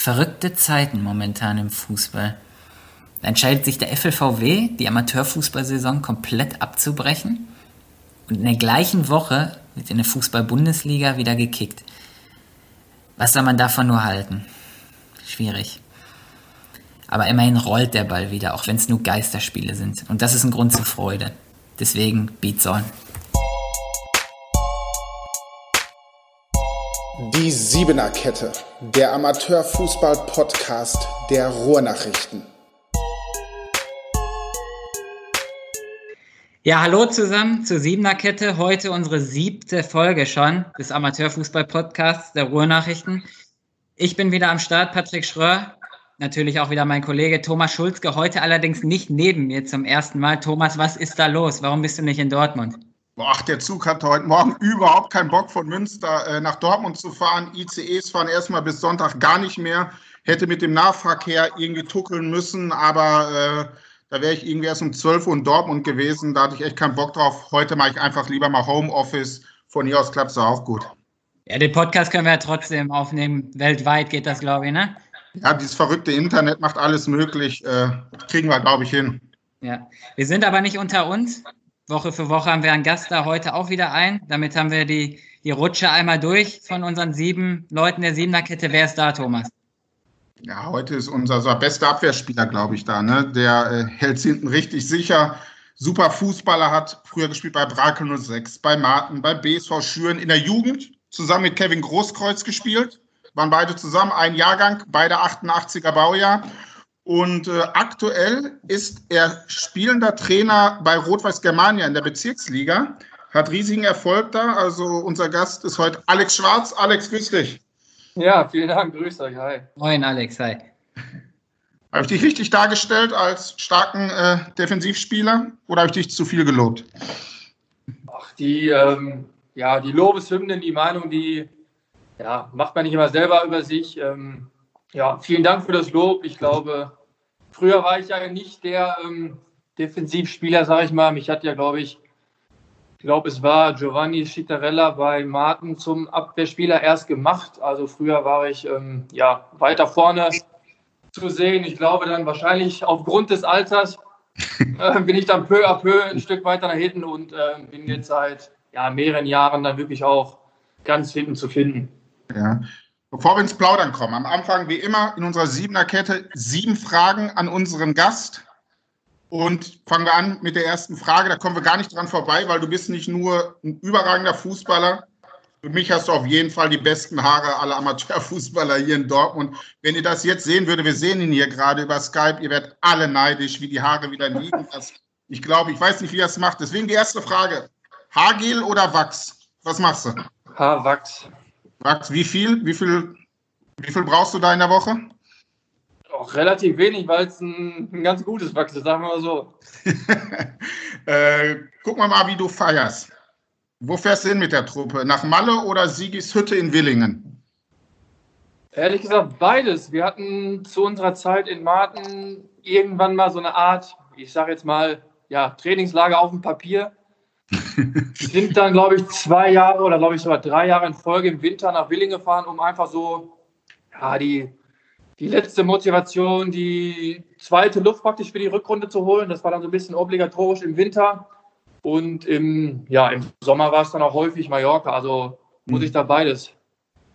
verrückte Zeiten momentan im Fußball. Da entscheidet sich der FLVW, die Amateurfußballsaison komplett abzubrechen. Und in der gleichen Woche wird in der Fußball-Bundesliga wieder gekickt. Was soll man davon nur halten? Schwierig. Aber immerhin rollt der Ball wieder, auch wenn es nur Geisterspiele sind. Und das ist ein Grund zur Freude. Deswegen Beats on. Die Siebener Kette, der Amateurfußball-Podcast der Ruhrnachrichten. Ja, hallo zusammen zur Siebener Kette. Heute unsere siebte Folge schon des Amateurfußball-Podcasts der Ruhrnachrichten. Ich bin wieder am Start, Patrick Schröer. Natürlich auch wieder mein Kollege Thomas Schulzke. Heute allerdings nicht neben mir zum ersten Mal. Thomas, was ist da los? Warum bist du nicht in Dortmund? Ach, der Zug hatte heute Morgen überhaupt keinen Bock von Münster äh, nach Dortmund zu fahren. ICEs fahren erstmal bis Sonntag gar nicht mehr. Hätte mit dem Nahverkehr irgendwie tuckeln müssen, aber äh, da wäre ich irgendwie erst um 12 Uhr in Dortmund gewesen. Da hatte ich echt keinen Bock drauf. Heute mache ich einfach lieber mal Homeoffice. Von hier aus klappt es auch gut. Ja, den Podcast können wir ja trotzdem aufnehmen. Weltweit geht das, glaube ich, ne? Ja, dieses verrückte Internet macht alles möglich. Äh, kriegen wir, glaube ich, hin. Ja, wir sind aber nicht unter uns. Woche für Woche haben wir einen Gast da, heute auch wieder ein. Damit haben wir die, die Rutsche einmal durch von unseren sieben Leuten der Siebener-Kette. Wer ist da, Thomas? Ja, heute ist unser, bester Abwehrspieler, glaube ich, da. Ne? Der äh, hält hinten richtig sicher. Super Fußballer hat früher gespielt bei Brakel 06, bei Martin, bei BSV Schüren in der Jugend zusammen mit Kevin Großkreuz gespielt. Waren beide zusammen, ein Jahrgang, beide 88er Baujahr. Und äh, aktuell ist er spielender Trainer bei Rot-Weiß Germania in der Bezirksliga. Hat riesigen Erfolg da. Also unser Gast ist heute Alex Schwarz. Alex, grüß dich. Ja, vielen Dank. Grüß euch. Hi. Moin, Alex. Hi. Habe ich dich richtig dargestellt als starken äh, Defensivspieler oder habe ich dich zu viel gelobt? Ach, die, ähm, ja, die Lobeshymnen, die Meinung, die ja, macht man nicht immer selber über sich. Ähm, ja, vielen Dank für das Lob. Ich glaube, früher war ich ja nicht der ähm, Defensivspieler, sage ich mal. Mich hat ja, glaube ich, ich glaube, es war Giovanni Schittarella bei Martin zum Abwehrspieler erst gemacht. Also früher war ich ähm, ja weiter vorne zu sehen. Ich glaube dann wahrscheinlich aufgrund des Alters äh, bin ich dann peu à peu ein Stück weiter nach hinten und äh, bin jetzt seit ja, mehreren Jahren dann wirklich auch ganz hinten zu finden. Ja, Bevor wir ins Plaudern kommen, am Anfang wie immer in unserer siebener Kette sieben Fragen an unseren Gast. Und fangen wir an mit der ersten Frage. Da kommen wir gar nicht dran vorbei, weil du bist nicht nur ein überragender Fußballer. Für mich hast du auf jeden Fall die besten Haare aller Amateurfußballer hier in Dortmund. Wenn ihr das jetzt sehen würdet, wir sehen ihn hier gerade über Skype, ihr werdet alle neidisch, wie die Haare wieder liegen. Das, ich glaube, ich weiß nicht, wie er es macht. Deswegen die erste Frage. Haargel oder Wachs? Was machst du? Haarwachs. Max, wie viel, wie viel, wie viel brauchst du da in der Woche? Auch relativ wenig, weil es ein, ein, ganz gutes Wachs ist, sagen wir mal so. äh, guck mal mal, wie du feierst. Wo fährst du hin mit der Truppe? Nach Malle oder Sigis Hütte in Willingen? Ehrlich gesagt, beides. Wir hatten zu unserer Zeit in Marten irgendwann mal so eine Art, ich sage jetzt mal, ja, Trainingslager auf dem Papier sind dann, glaube ich, zwei Jahre oder glaube ich sogar drei Jahre in Folge im Winter nach Willingen gefahren, um einfach so ja, die, die letzte Motivation, die zweite Luft praktisch für die Rückrunde zu holen. Das war dann so ein bisschen obligatorisch im Winter. Und im, ja, im Sommer war es dann auch häufig Mallorca. Also muss ich da beides.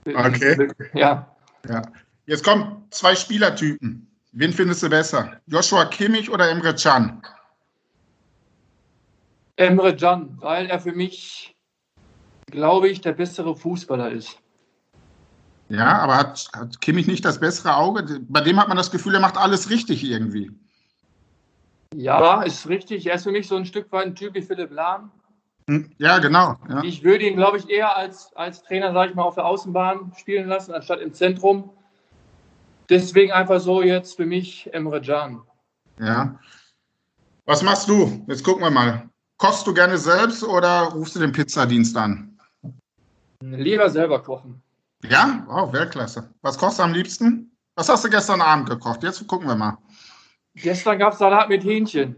Okay. Ja. ja. Jetzt kommen zwei Spielertypen. Wen findest du besser? Joshua Kimmich oder Emre Can? Emre Can, weil er für mich, glaube ich, der bessere Fußballer ist. Ja, aber hat, hat Kimmich nicht das bessere Auge? Bei dem hat man das Gefühl, er macht alles richtig irgendwie. Ja, ist richtig. Er ist für mich so ein Stück weit ein Typ wie Philipp Lahm. Hm, ja, genau. Ja. Ich würde ihn, glaube ich, eher als, als Trainer, sage ich mal, auf der Außenbahn spielen lassen, anstatt im Zentrum. Deswegen einfach so jetzt für mich Emre Can. Ja. Was machst du? Jetzt gucken wir mal. Kochst du gerne selbst oder rufst du den Pizzadienst an? Lieber selber kochen. Ja? Oh, Weltklasse. Was kochst du am liebsten? Was hast du gestern Abend gekocht? Jetzt gucken wir mal. Gestern gab es Salat mit Hähnchen.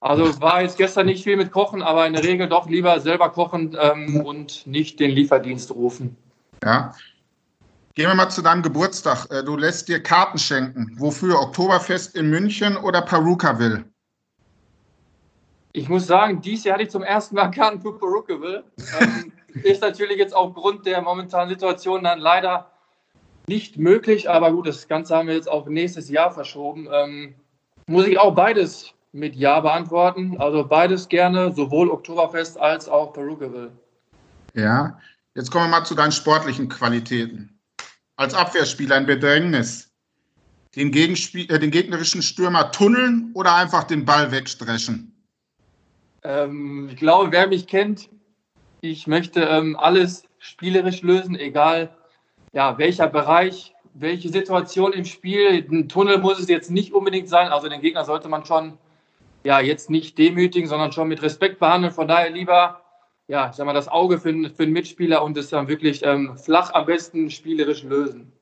Also war jetzt gestern nicht viel mit Kochen, aber in der Regel doch lieber selber kochen ähm, und nicht den Lieferdienst rufen. Ja. Gehen wir mal zu deinem Geburtstag. Äh, du lässt dir Karten schenken. Wofür? Oktoberfest in München oder Perukaville? Ich muss sagen, dieses Jahr hatte ich zum ersten Mal Karten für Perukaville. ähm, ist natürlich jetzt aufgrund der momentanen Situation dann leider nicht möglich, aber gut, das Ganze haben wir jetzt auf nächstes Jahr verschoben. Ähm, muss ich auch beides mit Ja beantworten. Also beides gerne, sowohl Oktoberfest als auch Perukaville. Ja, jetzt kommen wir mal zu deinen sportlichen Qualitäten. Als Abwehrspieler ein Bedrängnis. Den, Gegenspiel, äh, den gegnerischen Stürmer tunneln oder einfach den Ball wegstrechen? Ähm, ich glaube, wer mich kennt, ich möchte ähm, alles spielerisch lösen, egal ja, welcher Bereich, welche Situation im Spiel. Ein Tunnel muss es jetzt nicht unbedingt sein. Also den Gegner sollte man schon ja, jetzt nicht demütigen, sondern schon mit Respekt behandeln. Von daher lieber ja, ich sag mal, das Auge für, für einen Mitspieler und es dann wirklich ähm, flach am besten spielerisch lösen.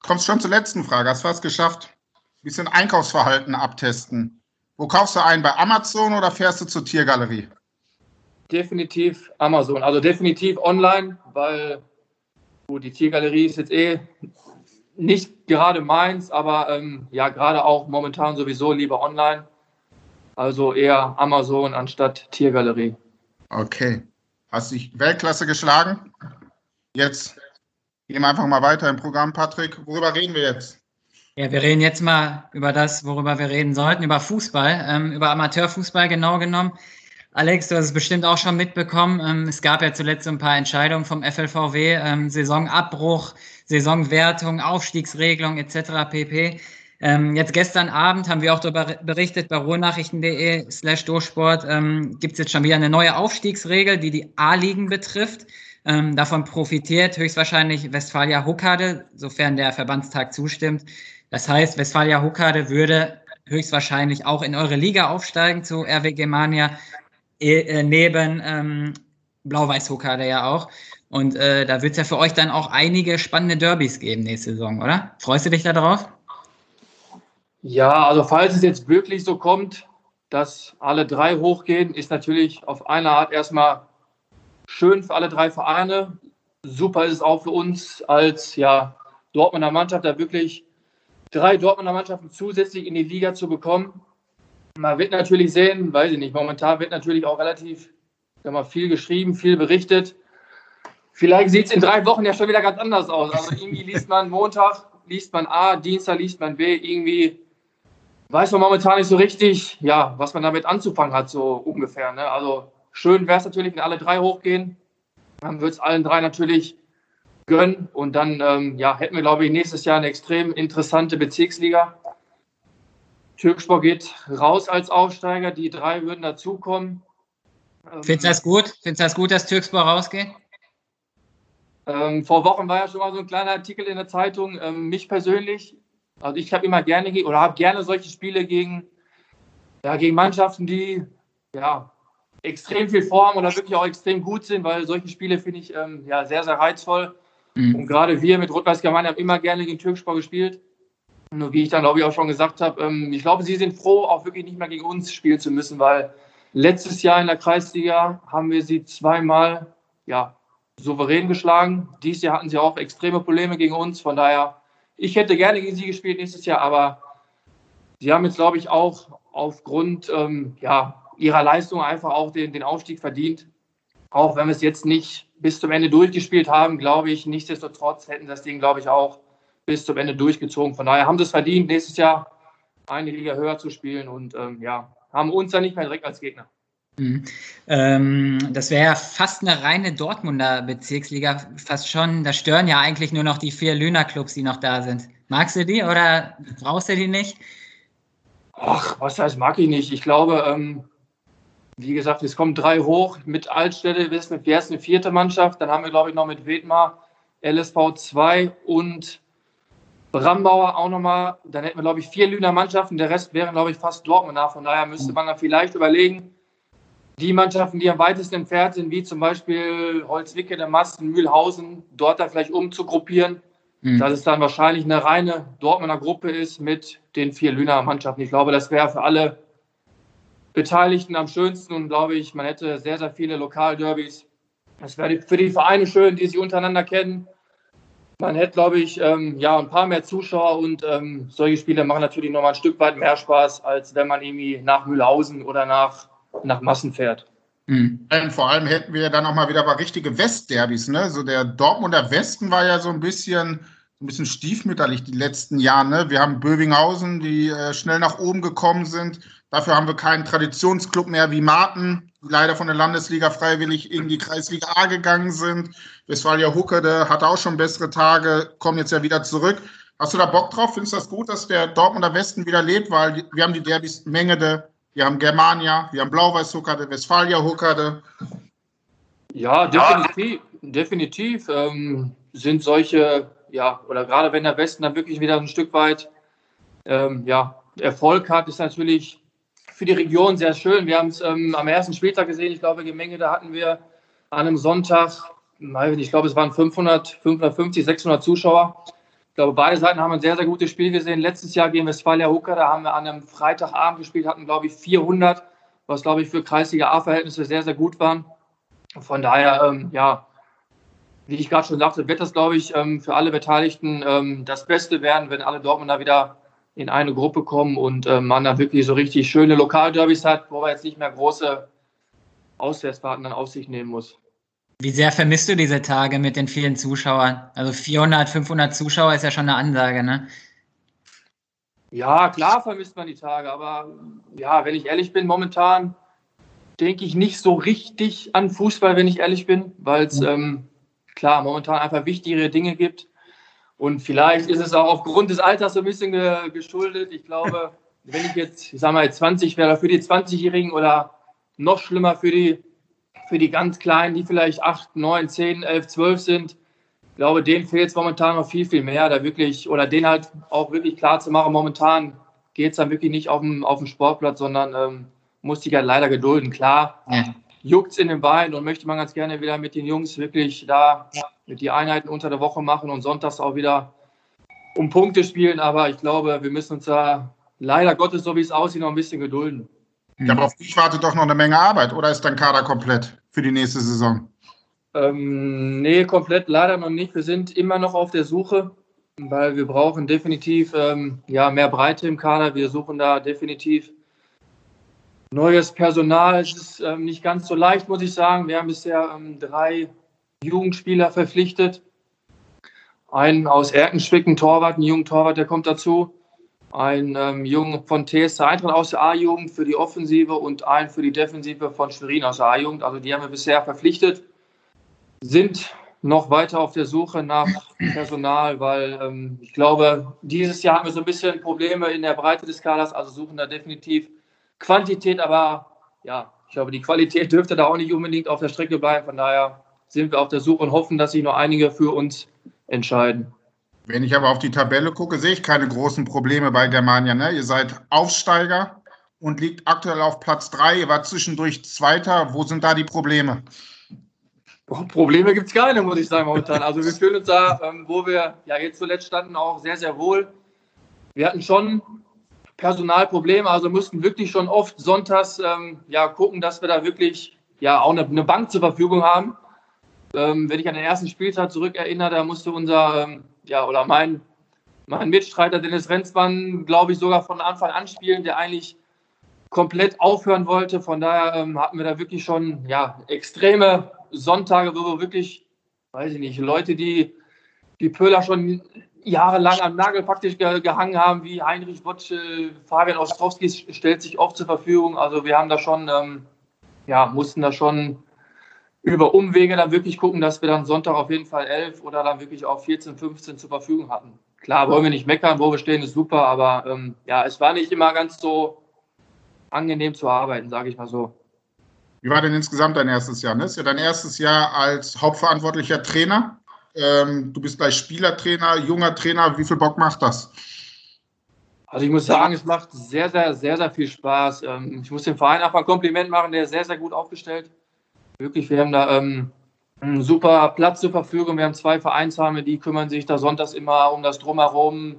Kommst schon zur letzten Frage, hast fast geschafft. Ein bisschen Einkaufsverhalten abtesten. Wo kaufst du ein? Bei Amazon oder fährst du zur Tiergalerie? Definitiv Amazon. Also definitiv online, weil gut, die Tiergalerie ist jetzt eh nicht gerade meins, aber ähm, ja, gerade auch momentan sowieso lieber online. Also eher Amazon anstatt Tiergalerie. Okay. Hast dich Weltklasse geschlagen? Jetzt gehen wir einfach mal weiter im Programm, Patrick. Worüber reden wir jetzt? Ja, wir reden jetzt mal über das, worüber wir reden sollten, über Fußball, ähm, über Amateurfußball genau genommen. Alex, du hast es bestimmt auch schon mitbekommen. Ähm, es gab ja zuletzt so ein paar Entscheidungen vom FLVW, ähm, Saisonabbruch, Saisonwertung, Aufstiegsregelung etc. pp. Ähm, jetzt gestern Abend haben wir auch darüber berichtet bei ruhrnachrichten.de slash Durchsport ähm, gibt es jetzt schon wieder eine neue Aufstiegsregel, die die A-Ligen betrifft. Ähm, davon profitiert höchstwahrscheinlich Westfalia Huckade, sofern der Verbandstag zustimmt. Das heißt, Westfalia Huckade würde höchstwahrscheinlich auch in eure Liga aufsteigen zu RW Germania, äh, neben ähm, Blau-Weiß Huckade ja auch. Und äh, da wird es ja für euch dann auch einige spannende Derbys geben nächste Saison, oder? Freust du dich darauf? Ja, also falls es jetzt wirklich so kommt, dass alle drei hochgehen, ist natürlich auf eine Art erstmal schön für alle drei Vereine. Super ist es auch für uns als ja, Dortmunder Mannschaft, da wirklich drei Dortmunder Mannschaften zusätzlich in die Liga zu bekommen. Man wird natürlich sehen, weiß ich nicht, momentan wird natürlich auch relativ mal, viel geschrieben, viel berichtet. Vielleicht sieht es in drei Wochen ja schon wieder ganz anders aus. Also irgendwie liest man Montag, liest man A, Dienstag liest man B, irgendwie weiß man momentan nicht so richtig, ja, was man damit anzufangen hat, so ungefähr. Ne? Also schön wäre es natürlich, wenn alle drei hochgehen. Dann würde es allen drei natürlich gönnen. Und dann ähm, ja, hätten wir, glaube ich, nächstes Jahr eine extrem interessante Bezirksliga. Türkspor geht raus als Aufsteiger, die drei würden dazukommen. Ähm, Findest du das gut? Findest du das gut, dass Türkspor rausgeht? Ähm, vor Wochen war ja schon mal so ein kleiner Artikel in der Zeitung. Ähm, mich persönlich also ich habe immer gerne oder habe gerne solche Spiele gegen, ja, gegen Mannschaften, die ja, extrem viel Form oder wirklich auch extrem gut sind, weil solche Spiele finde ich ähm, ja, sehr, sehr reizvoll. Mhm. Und gerade wir mit Rot-Weiß Gemeinde haben immer gerne gegen Türkspor gespielt. Nur wie ich dann, glaube ich, auch schon gesagt habe, ähm, ich glaube, sie sind froh, auch wirklich nicht mehr gegen uns spielen zu müssen, weil letztes Jahr in der Kreisliga haben wir sie zweimal ja, souverän geschlagen. Dieses Jahr hatten sie auch extreme Probleme gegen uns. Von daher ich hätte gerne gegen sie gespielt nächstes Jahr, aber sie haben jetzt, glaube ich, auch aufgrund ähm, ja, ihrer Leistung einfach auch den, den Aufstieg verdient. Auch wenn wir es jetzt nicht bis zum Ende durchgespielt haben, glaube ich, nichtsdestotrotz hätten das Ding, glaube ich, auch bis zum Ende durchgezogen. Von daher haben sie es verdient, nächstes Jahr eine Liga höher zu spielen und ähm, ja, haben uns dann nicht mehr direkt als Gegner. Mhm. Ähm, das wäre ja fast eine reine Dortmunder Bezirksliga, fast schon. Da stören ja eigentlich nur noch die vier Lüner-Clubs, die noch da sind. Magst du die oder brauchst du die nicht? Ach, was heißt, mag ich nicht. Ich glaube, ähm, wie gesagt, es kommen drei hoch. Mit Altstädte wir sind erst eine vierte Mannschaft. Dann haben wir, glaube ich, noch mit Wedmar LSV 2 und Brambauer auch nochmal. Dann hätten wir, glaube ich, vier Lüner Mannschaften. Der Rest wären, glaube ich, fast Dortmunder. Von daher müsste man dann vielleicht überlegen, die Mannschaften, die am weitesten entfernt sind, wie zum Beispiel Holzwicke, der Massen, Mühlhausen, dort da vielleicht umzugruppieren, mhm. dass es dann wahrscheinlich eine reine Dortmunder Gruppe ist mit den vier Lüner Mannschaften. Ich glaube, das wäre für alle Beteiligten am schönsten und glaube ich, man hätte sehr, sehr viele Lokalderbys. Das wäre für die Vereine schön, die sich untereinander kennen. Man hätte, glaube ich, ähm, ja, ein paar mehr Zuschauer und ähm, solche Spiele machen natürlich nochmal ein Stück weit mehr Spaß, als wenn man irgendwie nach Mühlhausen oder nach, nach Massen fährt. Mhm. Vor allem hätten wir dann auch mal wieder mal richtige Westderbys. Ne? So der Dortmunder Westen war ja so ein bisschen, ein bisschen stiefmütterlich die letzten Jahre. Ne? Wir haben Bövinghausen, die äh, schnell nach oben gekommen sind. Dafür haben wir keinen Traditionsclub mehr wie Marten, die leider von der Landesliga freiwillig in die Kreisliga A gegangen sind. Westfalia Huckerde hat auch schon bessere Tage, kommen jetzt ja wieder zurück. Hast du da Bock drauf? Findest du das gut, dass der Dortmunder Westen wieder lebt? Weil wir haben die Derbys Mengede, wir haben Germania, wir haben Blau-Weiß Huckerde, Westfalia Huckerde. Ja, definitiv. definitiv ähm, sind solche, ja, oder gerade wenn der Westen dann wirklich wieder ein Stück weit ähm, ja, Erfolg hat, ist natürlich für die Region sehr schön. Wir haben es ähm, am ersten Spieltag gesehen. Ich glaube, Gemenge, da hatten wir an einem Sonntag, ich glaube, es waren 500, 550, 600 Zuschauer. Ich glaube, beide Seiten haben ein sehr, sehr gutes Spiel gesehen. Letztes Jahr gegen Westfalia Hucker, da haben wir an einem Freitagabend gespielt, hatten, glaube ich, 400, was, glaube ich, für Kreisliga A-Verhältnisse sehr, sehr gut waren. Von daher, ähm, ja, wie ich gerade schon sagte, wird das, glaube ich, ähm, für alle Beteiligten ähm, das Beste werden, wenn alle Dortmunder wieder in eine Gruppe kommen und äh, man da wirklich so richtig schöne Lokalderbys hat, wo man jetzt nicht mehr große Auswärtsfahrten dann auf sich nehmen muss. Wie sehr vermisst du diese Tage mit den vielen Zuschauern? Also 400, 500 Zuschauer ist ja schon eine Ansage, ne? Ja, klar vermisst man die Tage, aber ja, wenn ich ehrlich bin, momentan denke ich nicht so richtig an Fußball, wenn ich ehrlich bin, weil es mhm. ähm, klar momentan einfach wichtigere Dinge gibt. Und vielleicht ist es auch aufgrund des Alters so ein bisschen ge geschuldet. Ich glaube, wenn ich jetzt, ich sag mal, 20 wäre, für die 20-Jährigen oder noch schlimmer für die, für die ganz Kleinen, die vielleicht 8, 9, 10, 11, 12 sind, ich glaube, denen fehlt es momentan noch viel, viel mehr, da wirklich, oder denen halt auch wirklich klar zu machen, momentan geht es dann wirklich nicht auf dem, auf dem Sportplatz, sondern ähm, muss sich halt leider gedulden. Klar, ja. Juckt es in den Beinen und möchte man ganz gerne wieder mit den Jungs wirklich da mit die Einheiten unter der Woche machen und sonntags auch wieder um Punkte spielen. Aber ich glaube, wir müssen uns da leider Gottes, so wie es aussieht, noch ein bisschen gedulden. Ja, aber auf dich wartet doch noch eine Menge Arbeit, oder ist dein Kader komplett für die nächste Saison? Ähm, nee, komplett leider noch nicht. Wir sind immer noch auf der Suche, weil wir brauchen definitiv ähm, ja, mehr Breite im Kader. Wir suchen da definitiv neues Personal. Es ist ähm, nicht ganz so leicht, muss ich sagen. Wir haben bisher ähm, drei Jugendspieler verpflichtet. Einen aus Erkenschwick, ein Torwart, ein junger Torwart, der kommt dazu. Ein ähm, Jungen von TSC Eintracht aus der A-Jugend für die Offensive und einen für die Defensive von Schwerin aus der A-Jugend. Also die haben wir bisher verpflichtet. Sind noch weiter auf der Suche nach Personal, weil ähm, ich glaube, dieses Jahr haben wir so ein bisschen Probleme in der Breite des Kaders, also suchen da definitiv Quantität, aber ja, ich glaube, die Qualität dürfte da auch nicht unbedingt auf der Strecke bleiben. Von daher sind wir auf der Suche und hoffen, dass sich noch einige für uns entscheiden. Wenn ich aber auf die Tabelle gucke, sehe ich keine großen Probleme bei Germania. Ne? Ihr seid Aufsteiger und liegt aktuell auf Platz 3. Ihr wart zwischendurch Zweiter. Wo sind da die Probleme? Probleme gibt es keine, muss ich sagen, momentan. Also wir fühlen uns da, ähm, wo wir ja jetzt zuletzt standen, auch sehr, sehr wohl. Wir hatten schon Personalprobleme, also mussten wirklich schon oft sonntags ähm, ja, gucken, dass wir da wirklich ja auch eine, eine Bank zur Verfügung haben. Ähm, wenn ich an den ersten Spieltag zurückerinnere, da musste unser, ähm, ja, oder mein, mein Mitstreiter Dennis Renzmann, glaube ich, sogar von Anfang an spielen, der eigentlich komplett aufhören wollte. Von daher ähm, hatten wir da wirklich schon ja, extreme Sonntage, wo wir wirklich, weiß ich nicht, Leute, die die Pöhler schon jahrelang am Nagel praktisch ge gehangen haben, wie Heinrich Botsche, Fabian Ostrowski stellt sich oft zur Verfügung. Also wir haben da schon, ähm, ja, mussten da schon über Umwege dann wirklich gucken, dass wir dann Sonntag auf jeden Fall 11 oder dann wirklich auch 14, 15 zur Verfügung hatten. Klar, wollen wir nicht meckern, wo wir stehen, ist super, aber ähm, ja, es war nicht immer ganz so angenehm zu arbeiten, sage ich mal so. Wie war denn insgesamt dein erstes Jahr? Ne? Ist ja dein erstes Jahr als hauptverantwortlicher Trainer. Ähm, du bist gleich Spielertrainer, junger Trainer. Wie viel Bock macht das? Also ich muss sagen, es macht sehr, sehr, sehr, sehr viel Spaß. Ähm, ich muss dem Verein einfach ein Kompliment machen, der ist sehr, sehr gut aufgestellt. Wirklich, wir haben da ähm, einen super Platz zur Verfügung. Wir haben zwei Vereinsheime, die kümmern sich da sonntags immer um das Drumherum,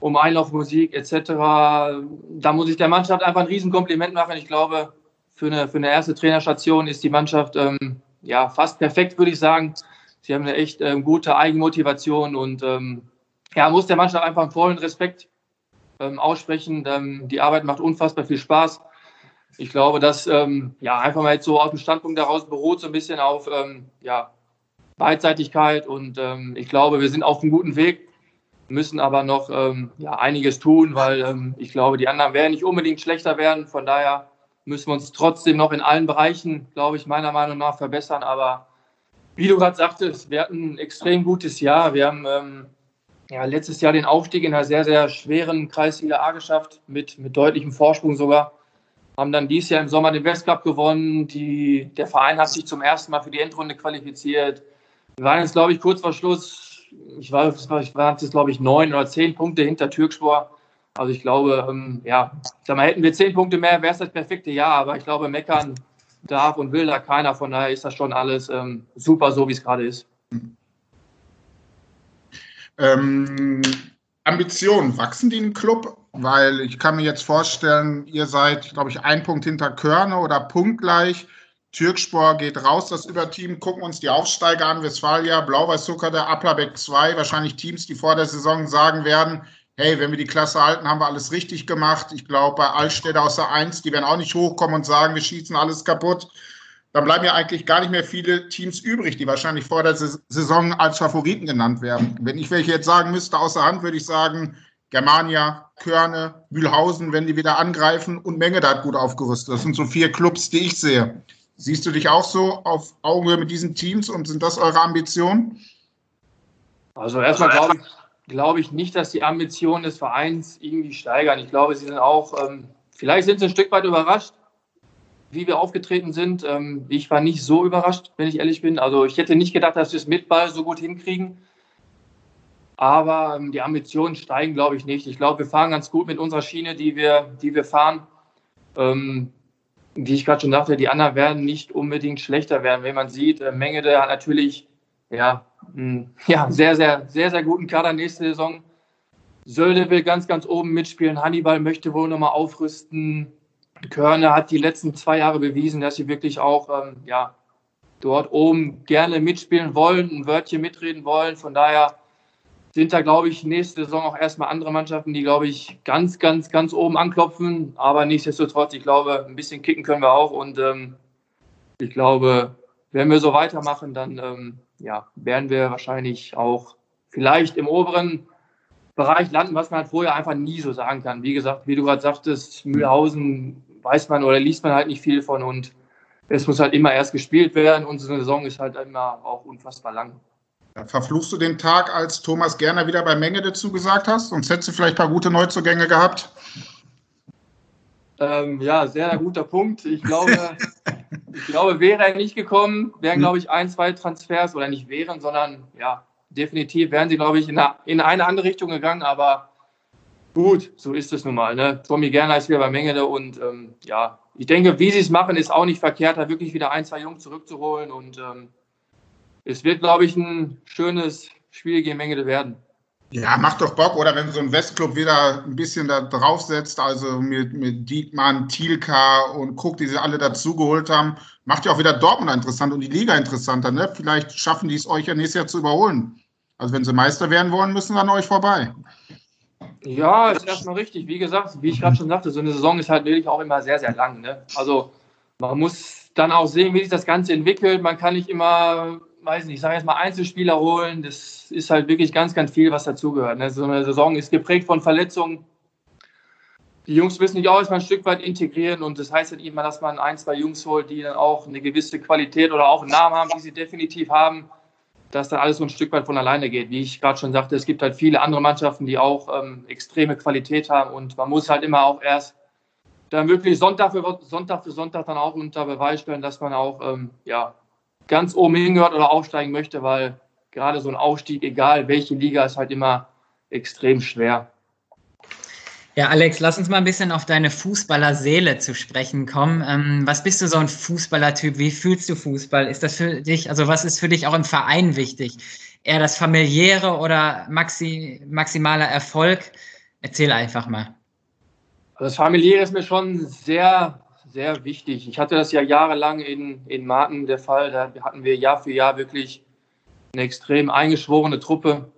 um Einlaufmusik etc. Da muss ich der Mannschaft einfach ein Riesenkompliment machen. Ich glaube, für eine, für eine erste Trainerstation ist die Mannschaft ähm, ja, fast perfekt, würde ich sagen. Sie haben eine echt äh, gute Eigenmotivation und ähm, ja, muss der Mannschaft einfach einen vollen Respekt ähm, aussprechen. Ähm, die Arbeit macht unfassbar viel Spaß. Ich glaube, dass ähm, ja einfach mal jetzt so aus dem Standpunkt daraus beruht so ein bisschen auf ähm, ja, Beidseitigkeit und ähm, ich glaube, wir sind auf einem guten Weg, müssen aber noch ähm, ja, einiges tun, weil ich glaube, die anderen werden nicht unbedingt schlechter werden. Von daher müssen wir uns trotzdem noch in allen Bereichen, glaube ich, meiner Meinung nach verbessern. Aber wie du gerade sagtest, wir hatten ein extrem gutes Jahr. Wir haben ähm, ja, letztes Jahr den Aufstieg in einer sehr, sehr schweren Kreisliga A geschafft, mit, mit deutlichem Vorsprung sogar. Haben dann dieses Jahr im Sommer den Westcup gewonnen. Die, der Verein hat sich zum ersten Mal für die Endrunde qualifiziert. Wir waren jetzt, glaube ich, kurz vor Schluss, ich war, ich war jetzt, glaube ich, neun oder zehn Punkte hinter Türkspor. Also ich glaube, ähm, ja, sag mal, hätten wir zehn Punkte mehr, wäre es das perfekte Jahr. Aber ich glaube, meckern darf und will da keiner. Von daher ist das schon alles ähm, super, so wie es gerade ist. Ähm, Ambitionen, wachsen die im Club? Weil ich kann mir jetzt vorstellen, ihr seid, glaube ich, ein Punkt hinter Körne oder punktgleich. Türkspor geht raus, das Überteam. Gucken uns die Aufsteiger an. Westfalia, Blau-Weiß-Zucker, der Applerbeck 2. Wahrscheinlich Teams, die vor der Saison sagen werden, hey, wenn wir die Klasse halten, haben wir alles richtig gemacht. Ich glaube, bei Altstädter aus der 1, die werden auch nicht hochkommen und sagen, wir schießen alles kaputt. Dann bleiben ja eigentlich gar nicht mehr viele Teams übrig, die wahrscheinlich vor der Saison als Favoriten genannt werden. Wenn ich welche jetzt sagen müsste, außer Hand, würde ich sagen, Germania, Körne, Mühlhausen, wenn die wieder angreifen und Menge da gut aufgerüstet. Das sind so vier Clubs, die ich sehe. Siehst du dich auch so auf Augenhöhe mit diesen Teams und sind das eure Ambitionen? Also erstmal glaube ich, glaube ich nicht, dass die Ambitionen des Vereins irgendwie steigern. Ich glaube, sie sind auch, ähm, vielleicht sind sie ein Stück weit überrascht, wie wir aufgetreten sind. Ähm, ich war nicht so überrascht, wenn ich ehrlich bin. Also ich hätte nicht gedacht, dass wir es mit Ball so gut hinkriegen. Aber ähm, die Ambitionen steigen, glaube ich, nicht. Ich glaube, wir fahren ganz gut mit unserer Schiene, die wir, die wir fahren. Ähm, wie ich gerade schon sagte, die anderen werden nicht unbedingt schlechter werden. Wenn man sieht, äh, Mengede hat natürlich ja, ja, sehr, sehr, sehr, sehr guten Kader nächste Saison. Sölde will ganz, ganz oben mitspielen. Hannibal möchte wohl nochmal aufrüsten. Körner hat die letzten zwei Jahre bewiesen, dass sie wirklich auch ähm, ja, dort oben gerne mitspielen wollen, ein Wörtchen mitreden wollen. Von daher sind da, glaube ich, nächste Saison auch erstmal andere Mannschaften, die, glaube ich, ganz, ganz, ganz oben anklopfen. Aber nichtsdestotrotz, ich glaube, ein bisschen kicken können wir auch. Und ähm, ich glaube, wenn wir so weitermachen, dann ähm, ja, werden wir wahrscheinlich auch vielleicht im oberen Bereich landen, was man halt vorher einfach nie so sagen kann. Wie gesagt, wie du gerade sagtest, Mühlhausen weiß man oder liest man halt nicht viel von und es muss halt immer erst gespielt werden. Unsere Saison ist halt immer auch unfassbar lang. Verfluchst du den Tag, als Thomas Gerner wieder bei Menge dazu gesagt hast? Sonst hättest du vielleicht ein paar gute Neuzugänge gehabt. Ähm, ja, sehr guter Punkt. Ich glaube, ich glaube, wäre er nicht gekommen, wären, glaube ich, ein, zwei Transfers oder nicht wären, sondern ja, definitiv wären sie, glaube ich, in eine, in eine andere Richtung gegangen. Aber gut, so ist es nun mal. Ne? Tommy Gerner ist wieder bei Mengele und ähm, ja, ich denke, wie sie es machen, ist auch nicht verkehrt, da wirklich wieder ein, zwei Jungs zurückzuholen. Und ähm, es wird, glaube ich, ein schönes Spiel gegen Mengele werden. Ja, macht doch Bock, oder wenn so ein Westclub wieder ein bisschen da draufsetzt, also mit, mit Dietmann, Thielka und Cook, die sie alle dazugeholt haben, macht ja auch wieder Dortmund interessant und die Liga interessanter. Ne? Vielleicht schaffen die es euch ja nächstes Jahr zu überholen. Also wenn sie Meister werden wollen, müssen sie an euch vorbei. Ja, ist erstmal richtig. Wie gesagt, wie ich gerade schon sagte, so eine Saison ist halt wirklich auch immer sehr, sehr lang. Ne? Also man muss dann auch sehen, wie sich das Ganze entwickelt. Man kann nicht immer weiß nicht, ich sage jetzt mal Einzelspieler holen, das ist halt wirklich ganz, ganz viel, was dazugehört. Ne? So eine Saison ist geprägt von Verletzungen. Die Jungs müssen sich auch erstmal ein Stück weit integrieren und das heißt halt immer, dass man ein, zwei Jungs holt, die dann auch eine gewisse Qualität oder auch einen Namen haben, die sie definitiv haben, dass dann alles so ein Stück weit von alleine geht. Wie ich gerade schon sagte, es gibt halt viele andere Mannschaften, die auch ähm, extreme Qualität haben und man muss halt immer auch erst dann wirklich Sonntag für Sonntag, für Sonntag dann auch unter Beweis stellen, dass man auch ähm, ja, ganz oben hingehört oder aufsteigen möchte, weil gerade so ein Aufstieg, egal welche Liga, ist halt immer extrem schwer. Ja, Alex, lass uns mal ein bisschen auf deine Fußballerseele zu sprechen kommen. Ähm, was bist du so ein Fußballertyp? Wie fühlst du Fußball? Ist das für dich, also was ist für dich auch im Verein wichtig? Eher das familiäre oder maxi, maximaler Erfolg? Erzähl einfach mal. Also das familiäre ist mir schon sehr sehr wichtig. Ich hatte das ja jahrelang in, in Marken der Fall. Da hatten wir Jahr für Jahr wirklich eine extrem eingeschworene Truppe.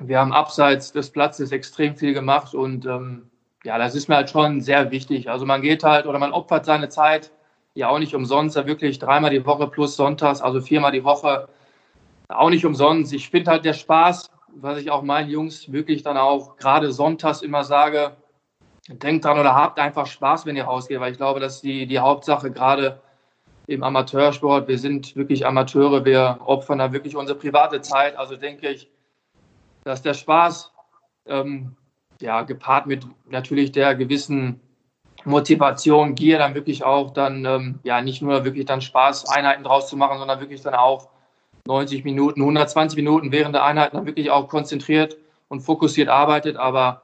Wir haben abseits des Platzes extrem viel gemacht und ähm, ja, das ist mir halt schon sehr wichtig. Also man geht halt oder man opfert seine Zeit ja auch nicht umsonst, ja wirklich dreimal die Woche plus Sonntags, also viermal die Woche, auch nicht umsonst. Ich finde halt der Spaß, was ich auch meinen Jungs wirklich dann auch gerade sonntags immer sage, denkt dran oder habt einfach Spaß, wenn ihr rausgeht, weil ich glaube, dass die, die Hauptsache gerade im Amateursport, wir sind wirklich Amateure, wir opfern da wirklich unsere private Zeit. Also denke ich, dass der Spaß ähm, ja, gepaart mit natürlich der gewissen Motivation, Gier, dann wirklich auch dann, ähm, ja, nicht nur wirklich dann Spaß, Einheiten draus zu machen, sondern wirklich dann auch 90 Minuten, 120 Minuten während der Einheiten dann wirklich auch konzentriert und fokussiert arbeitet. Aber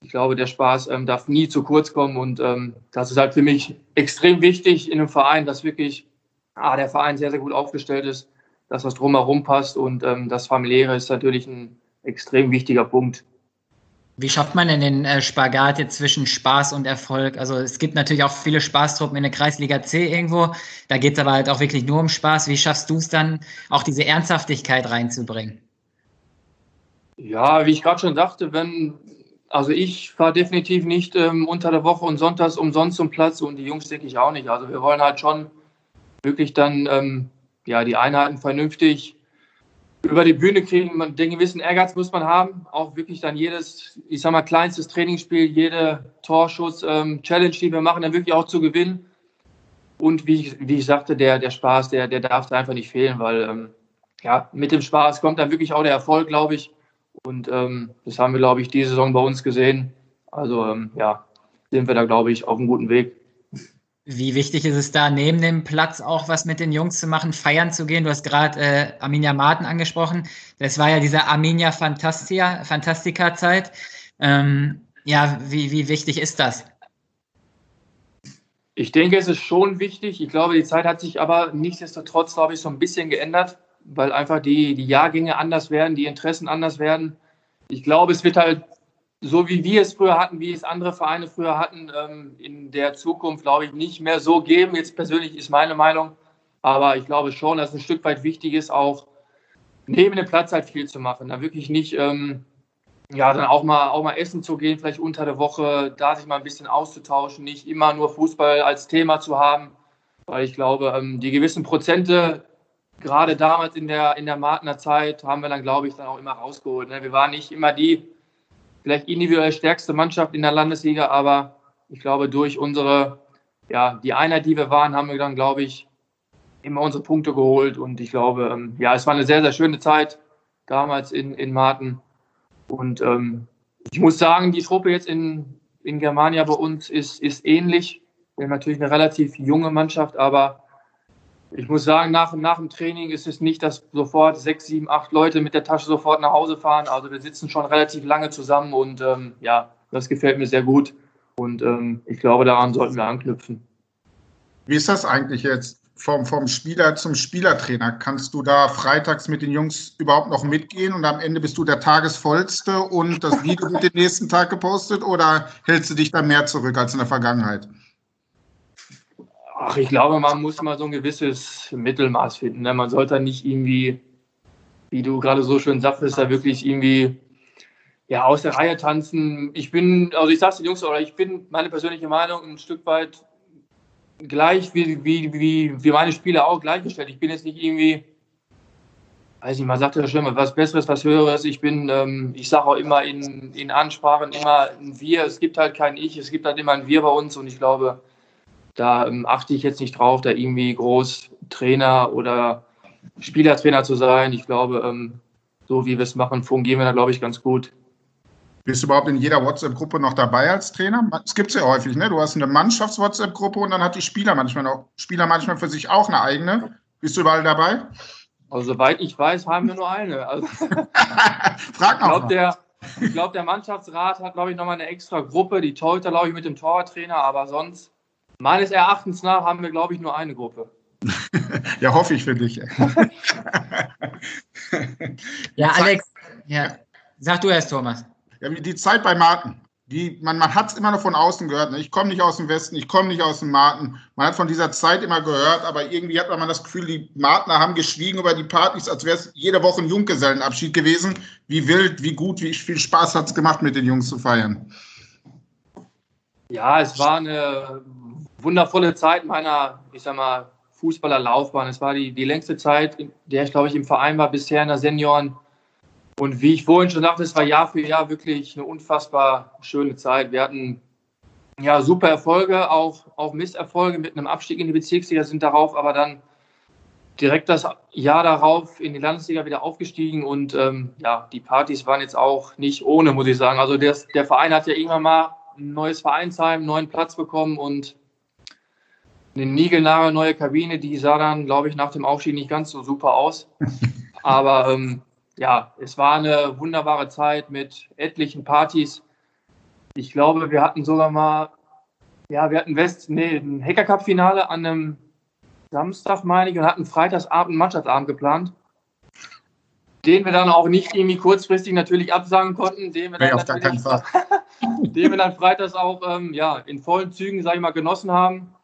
ich glaube, der Spaß ähm, darf nie zu kurz kommen und ähm, das ist halt für mich extrem wichtig in einem Verein, dass wirklich ah, der Verein sehr, sehr gut aufgestellt ist, dass das drumherum passt und ähm, das Familiäre ist natürlich ein extrem wichtiger Punkt. Wie schafft man denn den äh, Spagat jetzt zwischen Spaß und Erfolg? Also es gibt natürlich auch viele Spaßtruppen in der Kreisliga C irgendwo. Da geht es aber halt auch wirklich nur um Spaß. Wie schaffst du es dann, auch diese Ernsthaftigkeit reinzubringen? Ja, wie ich gerade schon sagte, wenn, also ich fahre definitiv nicht ähm, unter der Woche und sonntags umsonst zum Platz und die Jungs denke ich auch nicht. Also wir wollen halt schon wirklich dann ähm, ja, die Einheiten vernünftig über die Bühne kriegen. Man, den gewissen Ehrgeiz muss man haben. Auch wirklich dann jedes, ich sag mal, kleinstes Trainingsspiel, jede Torschuss, ähm, die wir machen, dann wirklich auch zu gewinnen. Und wie ich, wie ich sagte, der, der Spaß, der, der darf da einfach nicht fehlen, weil ähm, ja, mit dem Spaß kommt dann wirklich auch der Erfolg, glaube ich. Und ähm, das haben wir, glaube ich, diese Saison bei uns gesehen. Also ähm, ja, sind wir da, glaube ich, auf einem guten Weg. Wie wichtig ist es da, neben dem Platz auch was mit den Jungs zu machen, feiern zu gehen? Du hast gerade äh, Arminia Martin angesprochen. Das war ja diese Arminia Fantastia, Fantastica-Zeit. Ähm, ja, wie, wie wichtig ist das? Ich denke, es ist schon wichtig. Ich glaube, die Zeit hat sich aber nichtsdestotrotz, glaube ich, so ein bisschen geändert, weil einfach die, die Jahrgänge anders werden, die Interessen anders werden. Ich glaube, es wird halt so wie wir es früher hatten, wie es andere Vereine früher hatten, ähm, in der Zukunft, glaube ich, nicht mehr so geben. Jetzt persönlich ist meine Meinung. Aber ich glaube schon, dass es ein Stück weit wichtig ist, auch neben dem Platz halt viel zu machen. Da wirklich nicht, ähm, ja, dann auch mal, auch mal essen zu gehen, vielleicht unter der Woche, da sich mal ein bisschen auszutauschen, nicht immer nur Fußball als Thema zu haben. Weil ich glaube, ähm, die gewissen Prozente, gerade damals in der, in der Martner Zeit, haben wir dann, glaube ich, dann auch immer rausgeholt. Ne? Wir waren nicht immer die, vielleicht individuell stärkste Mannschaft in der Landesliga, aber ich glaube, durch unsere, ja, die Einheit, die wir waren, haben wir dann, glaube ich, immer unsere Punkte geholt. Und ich glaube, ähm, ja, es war eine sehr, sehr schöne Zeit damals in, in Marten. Und ähm, ich muss sagen, die Truppe jetzt in, in Germania bei uns ist, ist ähnlich. Wir haben natürlich eine relativ junge Mannschaft, aber ich muss sagen, nach, nach dem Training ist es nicht, dass sofort sechs, sieben, acht Leute mit der Tasche sofort nach Hause fahren. Also wir sitzen schon relativ lange zusammen und ähm, ja, das gefällt mir sehr gut. Und ähm, ich glaube, daran sollten wir anknüpfen. Wie ist das eigentlich jetzt vom, vom Spieler zum Spielertrainer? Kannst du da freitags mit den Jungs überhaupt noch mitgehen und am Ende bist du der Tagesvollste und das Video wird den nächsten Tag gepostet oder hältst du dich da mehr zurück als in der Vergangenheit? Ach, ich glaube, man muss mal so ein gewisses Mittelmaß finden. Ne? Man sollte nicht irgendwie, wie du gerade so schön sagtest, da wirklich irgendwie ja, aus der Reihe tanzen. Ich bin, also ich sag's den Jungs, oder ich bin meine persönliche Meinung ein Stück weit gleich wie, wie, wie, wie meine Spieler auch gleichgestellt. Ich bin jetzt nicht irgendwie, weiß nicht, man sagt ja schon mal was Besseres, was Höheres. Ich bin, ähm, ich sage auch immer in, in Ansprachen immer ein Wir. Es gibt halt kein Ich, es gibt halt immer ein Wir bei uns und ich glaube, da ähm, achte ich jetzt nicht drauf, da irgendwie groß Trainer oder Spielertrainer zu sein. Ich glaube, ähm, so wie wir es machen, fungieren wir da, glaube ich, ganz gut. Bist du überhaupt in jeder WhatsApp-Gruppe noch dabei als Trainer? Es gibt es ja häufig, ne? Du hast eine Mannschafts-WhatsApp-Gruppe und dann hat die Spieler manchmal noch, Spieler manchmal für sich auch eine eigene. Bist du überall dabei? Also, soweit ich weiß, haben wir nur eine. Also, Frag noch. Ich glaube, der, glaub, der Mannschaftsrat hat, glaube ich, nochmal eine extra Gruppe. Die Torhüter, glaube ich, mit dem Torwarttrainer, aber sonst Meines Erachtens nach haben wir, glaube ich, nur eine Gruppe. ja, hoffe ich für dich. ja, Alex, ja. sag du erst, Thomas. Ja, die Zeit bei Martin. die, man, man hat es immer noch von außen gehört. Ne? Ich komme nicht aus dem Westen, ich komme nicht aus dem Marten. Man hat von dieser Zeit immer gehört, aber irgendwie hat man das Gefühl, die Martner haben geschwiegen über die Partys, als wäre es jede Woche ein Junggesellenabschied gewesen. Wie wild, wie gut, wie viel Spaß hat es gemacht, mit den Jungs zu feiern. Ja, es war eine wundervolle Zeit meiner, ich sag mal, Fußballerlaufbahn. Es war die, die längste Zeit, in der ich, glaube ich, im Verein war, bisher in der Senioren- und wie ich vorhin schon sagte, es war Jahr für Jahr wirklich eine unfassbar schöne Zeit. Wir hatten ja super Erfolge, auch, auch Misserfolge mit einem Abstieg in die Bezirksliga, sind darauf aber dann direkt das Jahr darauf in die Landesliga wieder aufgestiegen und ähm, ja, die Partys waren jetzt auch nicht ohne, muss ich sagen. Also der, der Verein hat ja irgendwann mal ein neues Vereinsheim, einen neuen Platz bekommen und eine niegelnahe neue Kabine, die sah dann, glaube ich, nach dem Aufstieg nicht ganz so super aus. Aber ähm, ja, es war eine wunderbare Zeit mit etlichen Partys. Ich glaube, wir hatten sogar mal, ja, wir hatten West, nee, ein Hacker Cup Finale an einem Samstag, meine ich, und hatten Freitagsabend einen Mannschaftsabend geplant, den wir dann auch nicht irgendwie kurzfristig natürlich absagen konnten, den wir dann, auf keinen Fall. den wir dann freitags auch ähm, ja, in vollen Zügen, sage ich mal, genossen haben.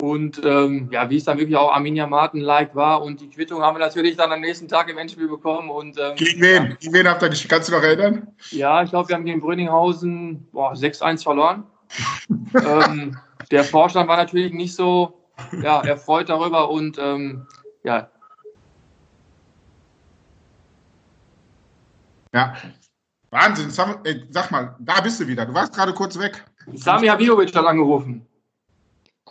Und ähm, ja, wie es dann wirklich auch Arminia Martin-like war. Und die Quittung haben wir natürlich dann am nächsten Tag im Endspiel bekommen. Und, ähm, gegen wen? Ja, gegen wen habt ihr dich? Kannst du noch erinnern? Ja, ich glaube, wir haben gegen Brünninghausen 6-1 verloren. ähm, der Vorstand war natürlich nicht so ja, erfreut darüber. Und ähm, ja. Ja, Wahnsinn. Sag mal, da bist du wieder. Du warst gerade kurz weg. Sami Habibovic hat angerufen.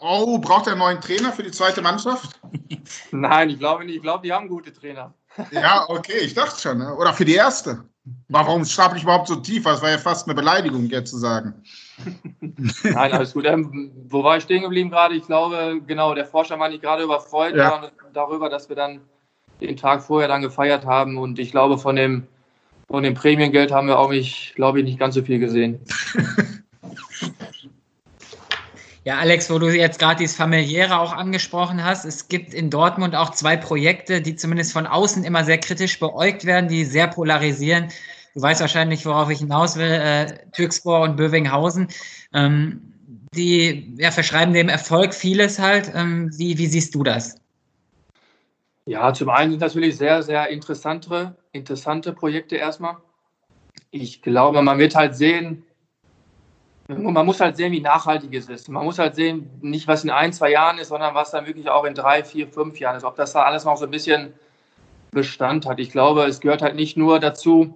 Oh, braucht er einen neuen Trainer für die zweite Mannschaft? Nein, ich glaube nicht. Ich glaube, die haben gute Trainer. Ja, okay, ich dachte schon. Ne? Oder für die erste. Warum stapel ich überhaupt so tief? Das war ja fast eine Beleidigung, jetzt zu sagen. Nein, alles gut. Ähm, wo war ich stehen geblieben gerade? Ich glaube, genau, der Forscher war nicht gerade überfreut ja. darüber, dass wir dann den Tag vorher dann gefeiert haben. Und ich glaube, von dem, von dem Prämiengeld haben wir auch nicht, glaube ich, nicht ganz so viel gesehen. Ja, Alex, wo du jetzt gerade dieses familiäre auch angesprochen hast, es gibt in Dortmund auch zwei Projekte, die zumindest von außen immer sehr kritisch beäugt werden, die sehr polarisieren. Du weißt wahrscheinlich, worauf ich hinaus will, äh, Türkspor und Bövinghausen. Ähm, die ja, verschreiben dem Erfolg vieles halt. Ähm, wie, wie siehst du das? Ja, zum einen sind natürlich sehr, sehr interessante, interessante Projekte erstmal. Ich glaube, man wird halt sehen, man muss halt sehen, wie nachhaltig es ist. Man muss halt sehen, nicht was in ein, zwei Jahren ist, sondern was dann wirklich auch in drei, vier, fünf Jahren ist. Ob das da alles noch so ein bisschen Bestand hat. Ich glaube, es gehört halt nicht nur dazu,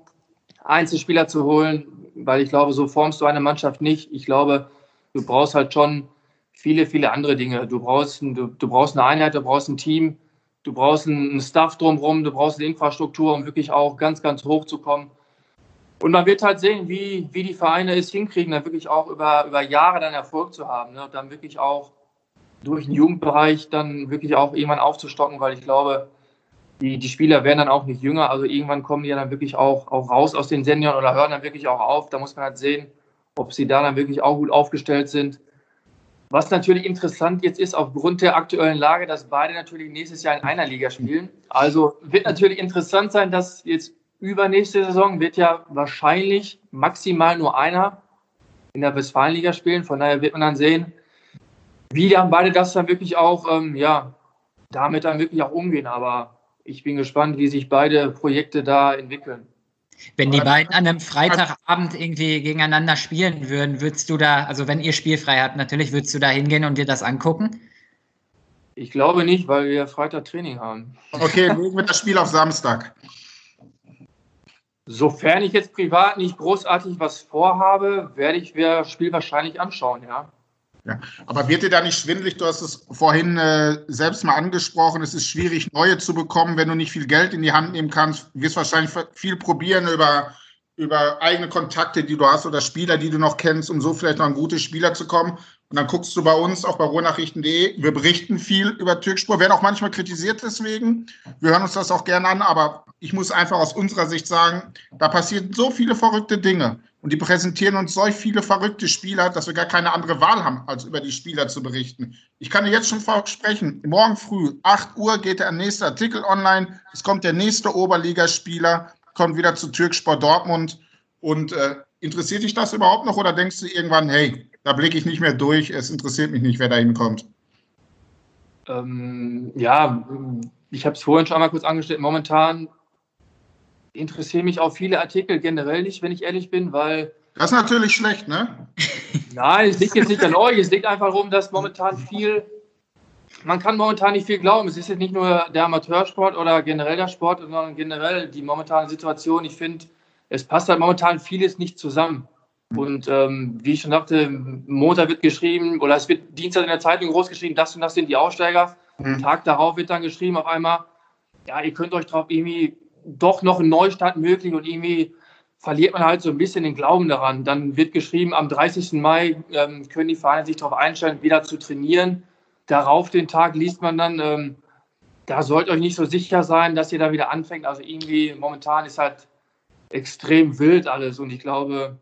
Einzelspieler zu holen, weil ich glaube, so formst du eine Mannschaft nicht. Ich glaube, du brauchst halt schon viele, viele andere Dinge. Du brauchst, du, du brauchst eine Einheit, du brauchst ein Team, du brauchst einen Staff drumherum, du brauchst eine Infrastruktur, um wirklich auch ganz, ganz hoch zu kommen. Und man wird halt sehen, wie, wie die Vereine es hinkriegen, dann wirklich auch über, über Jahre dann Erfolg zu haben. Ne? Und dann wirklich auch durch den Jugendbereich dann wirklich auch irgendwann aufzustocken, weil ich glaube, die, die Spieler werden dann auch nicht jünger. Also irgendwann kommen die ja dann wirklich auch, auch raus aus den Senioren oder hören dann wirklich auch auf. Da muss man halt sehen, ob sie da dann wirklich auch gut aufgestellt sind. Was natürlich interessant jetzt ist, aufgrund der aktuellen Lage, dass beide natürlich nächstes Jahr in einer Liga spielen. Also wird natürlich interessant sein, dass jetzt übernächste Saison wird ja wahrscheinlich maximal nur einer in der Westfalenliga spielen. Von daher wird man dann sehen, wie dann beide das dann wirklich auch, ähm, ja, damit dann wirklich auch umgehen. Aber ich bin gespannt, wie sich beide Projekte da entwickeln. Wenn die beiden an einem Freitagabend irgendwie gegeneinander spielen würden, würdest du da, also wenn ihr spielfrei habt, natürlich, würdest du da hingehen und dir das angucken? Ich glaube nicht, weil wir Freitag Training haben. Okay, legen wir das Spiel auf Samstag. Sofern ich jetzt privat nicht großartig was vorhabe, werde ich das Spiel wahrscheinlich anschauen, ja. Ja, aber wird dir da nicht schwindelig? Du hast es vorhin äh, selbst mal angesprochen. Es ist schwierig, neue zu bekommen, wenn du nicht viel Geld in die Hand nehmen kannst. Du wirst wahrscheinlich viel probieren über, über eigene Kontakte, die du hast oder Spieler, die du noch kennst, um so vielleicht noch an gute Spieler zu kommen. Und dann guckst du bei uns, auch bei ruhrnachrichten.de. Wir berichten viel über Türkspur, werden auch manchmal kritisiert deswegen. Wir hören uns das auch gerne an, aber ich muss einfach aus unserer Sicht sagen, da passieren so viele verrückte Dinge. Und die präsentieren uns solch viele verrückte Spieler, dass wir gar keine andere Wahl haben, als über die Spieler zu berichten. Ich kann dir jetzt schon versprechen, morgen früh, 8 Uhr, geht der nächste Artikel online. Es kommt der nächste Oberligaspieler, kommt wieder zu Türkspor Dortmund. Und äh, interessiert dich das überhaupt noch oder denkst du irgendwann, hey, da blicke ich nicht mehr durch, es interessiert mich nicht, wer da hinkommt? Ähm, ja, ich habe es vorhin schon einmal kurz angestellt. Momentan interessieren mich auch viele Artikel generell nicht, wenn ich ehrlich bin, weil. Das ist natürlich schlecht, ne? Nein, es liegt jetzt nicht an euch. Es liegt einfach darum, dass momentan viel. Man kann momentan nicht viel glauben. Es ist jetzt nicht nur der Amateursport oder generell der Sport, sondern generell die momentane Situation. Ich finde, es passt halt momentan vieles nicht zusammen. Und ähm, wie ich schon sagte, Montag wird geschrieben oder es wird Dienstag in der Zeitung groß geschrieben, das und das sind die Aussteiger. Mhm. Tag darauf wird dann geschrieben auf einmal, ja, ihr könnt euch drauf irgendwie doch noch ein Neustart möglich und irgendwie verliert man halt so ein bisschen den Glauben daran. Dann wird geschrieben, am 30. Mai ähm, können die Vereine sich darauf einstellen, wieder zu trainieren. Darauf den Tag liest man dann, ähm, da sollt euch nicht so sicher sein, dass ihr da wieder anfängt. Also irgendwie momentan ist halt extrem wild alles und ich glaube,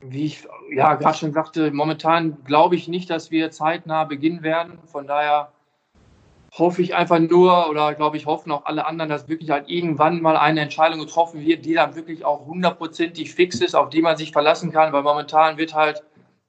wie ich ja gerade schon sagte, momentan glaube ich nicht, dass wir zeitnah beginnen werden. Von daher hoffe ich einfach nur oder glaube ich hoffen auch alle anderen, dass wirklich halt irgendwann mal eine Entscheidung getroffen wird, die dann wirklich auch hundertprozentig fix ist, auf die man sich verlassen kann, weil momentan wird halt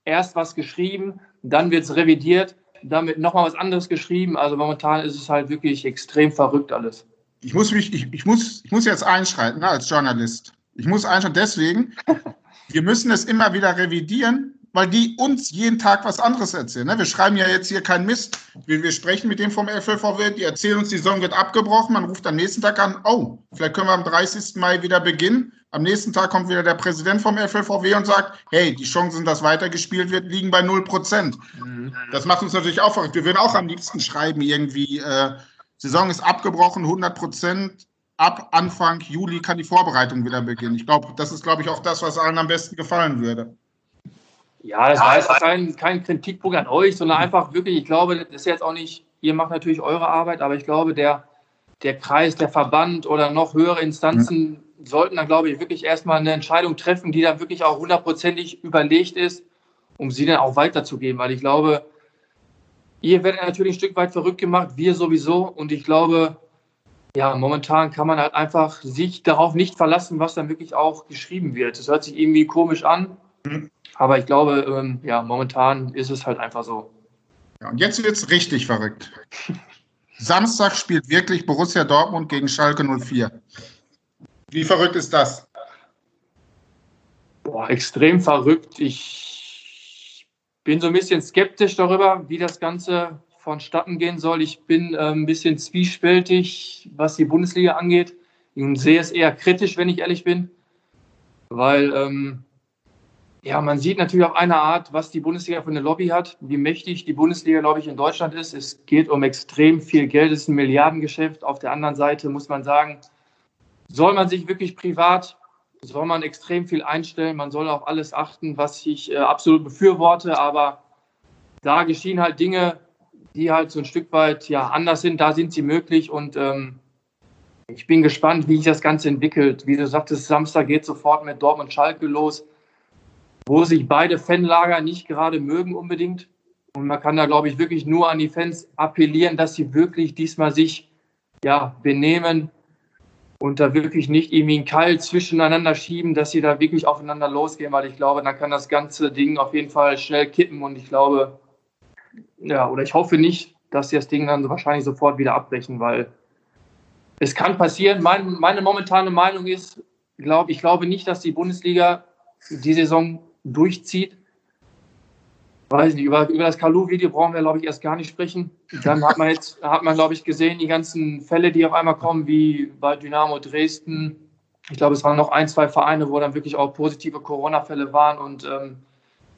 erst was geschrieben, dann wird es revidiert, dann wird nochmal was anderes geschrieben. Also momentan ist es halt wirklich extrem verrückt alles. Ich muss mich, ich, ich muss, ich muss jetzt einschreiten ne, als Journalist. Ich muss einschreiten deswegen, wir müssen es immer wieder revidieren, weil die uns jeden Tag was anderes erzählen. Ne? Wir schreiben ja jetzt hier keinen Mist. Wir, wir sprechen mit dem vom FLVW, die erzählen uns, die Saison wird abgebrochen. Man ruft am nächsten Tag an, oh, vielleicht können wir am 30. Mai wieder beginnen. Am nächsten Tag kommt wieder der Präsident vom FLVW und sagt, hey, die Chancen, dass weitergespielt wird, liegen bei 0 Prozent. Mhm. Das macht uns natürlich auch verrückt. Wir würden auch am liebsten schreiben, irgendwie, äh, Saison ist abgebrochen, 100 Prozent. Ab Anfang Juli kann die Vorbereitung wieder beginnen. Ich glaube, das ist, glaube ich, auch das, was allen am besten gefallen würde. Ja, das ja, war jetzt kein, kein Kritikpunkt an euch, sondern mhm. einfach wirklich, ich glaube, das ist jetzt auch nicht, ihr macht natürlich eure Arbeit, aber ich glaube, der, der Kreis, der Verband oder noch höhere Instanzen mhm. sollten dann, glaube ich, wirklich erstmal eine Entscheidung treffen, die dann wirklich auch hundertprozentig überlegt ist, um sie dann auch weiterzugeben. Weil ich glaube, ihr werdet natürlich ein Stück weit verrückt gemacht, wir sowieso. Und ich glaube, ja, momentan kann man halt einfach sich darauf nicht verlassen, was dann wirklich auch geschrieben wird. Das hört sich irgendwie komisch an. Mhm. Aber ich glaube, ähm, ja, momentan ist es halt einfach so. Ja, und jetzt wird es richtig verrückt. Samstag spielt wirklich Borussia Dortmund gegen Schalke 04. Wie verrückt ist das? Boah, extrem verrückt. Ich bin so ein bisschen skeptisch darüber, wie das Ganze vonstatten gehen soll. Ich bin äh, ein bisschen zwiespältig, was die Bundesliga angeht. Und sehe es eher kritisch, wenn ich ehrlich bin. Weil ähm, ja, man sieht natürlich auf einer Art, was die Bundesliga für eine Lobby hat, wie mächtig die Bundesliga, glaube ich, in Deutschland ist. Es geht um extrem viel Geld, es ist ein Milliardengeschäft. Auf der anderen Seite muss man sagen, soll man sich wirklich privat, soll man extrem viel einstellen, man soll auf alles achten, was ich äh, absolut befürworte, aber da geschehen halt Dinge, die halt so ein Stück weit ja anders sind, da sind sie möglich und ähm, ich bin gespannt, wie sich das Ganze entwickelt. Wie du sagtest, Samstag geht sofort mit Dortmund Schalke los wo sich beide Fanlager nicht gerade mögen unbedingt. Und man kann da, glaube ich, wirklich nur an die Fans appellieren, dass sie wirklich diesmal sich ja, benehmen und da wirklich nicht irgendwie einen Keil zwischeneinander schieben, dass sie da wirklich aufeinander losgehen, weil ich glaube, dann kann das ganze Ding auf jeden Fall schnell kippen und ich glaube, ja, oder ich hoffe nicht, dass sie das Ding dann wahrscheinlich sofort wieder abbrechen, weil es kann passieren. Mein, meine momentane Meinung ist, glaub, ich glaube nicht, dass die Bundesliga die Saison durchzieht. Weiß nicht, über, über das Kalu-Video brauchen wir, glaube ich, erst gar nicht sprechen. Dann hat man jetzt, hat man, glaube ich, gesehen, die ganzen Fälle, die auf einmal kommen, wie bei Dynamo Dresden. Ich glaube, es waren noch ein, zwei Vereine, wo dann wirklich auch positive Corona-Fälle waren. Und ähm,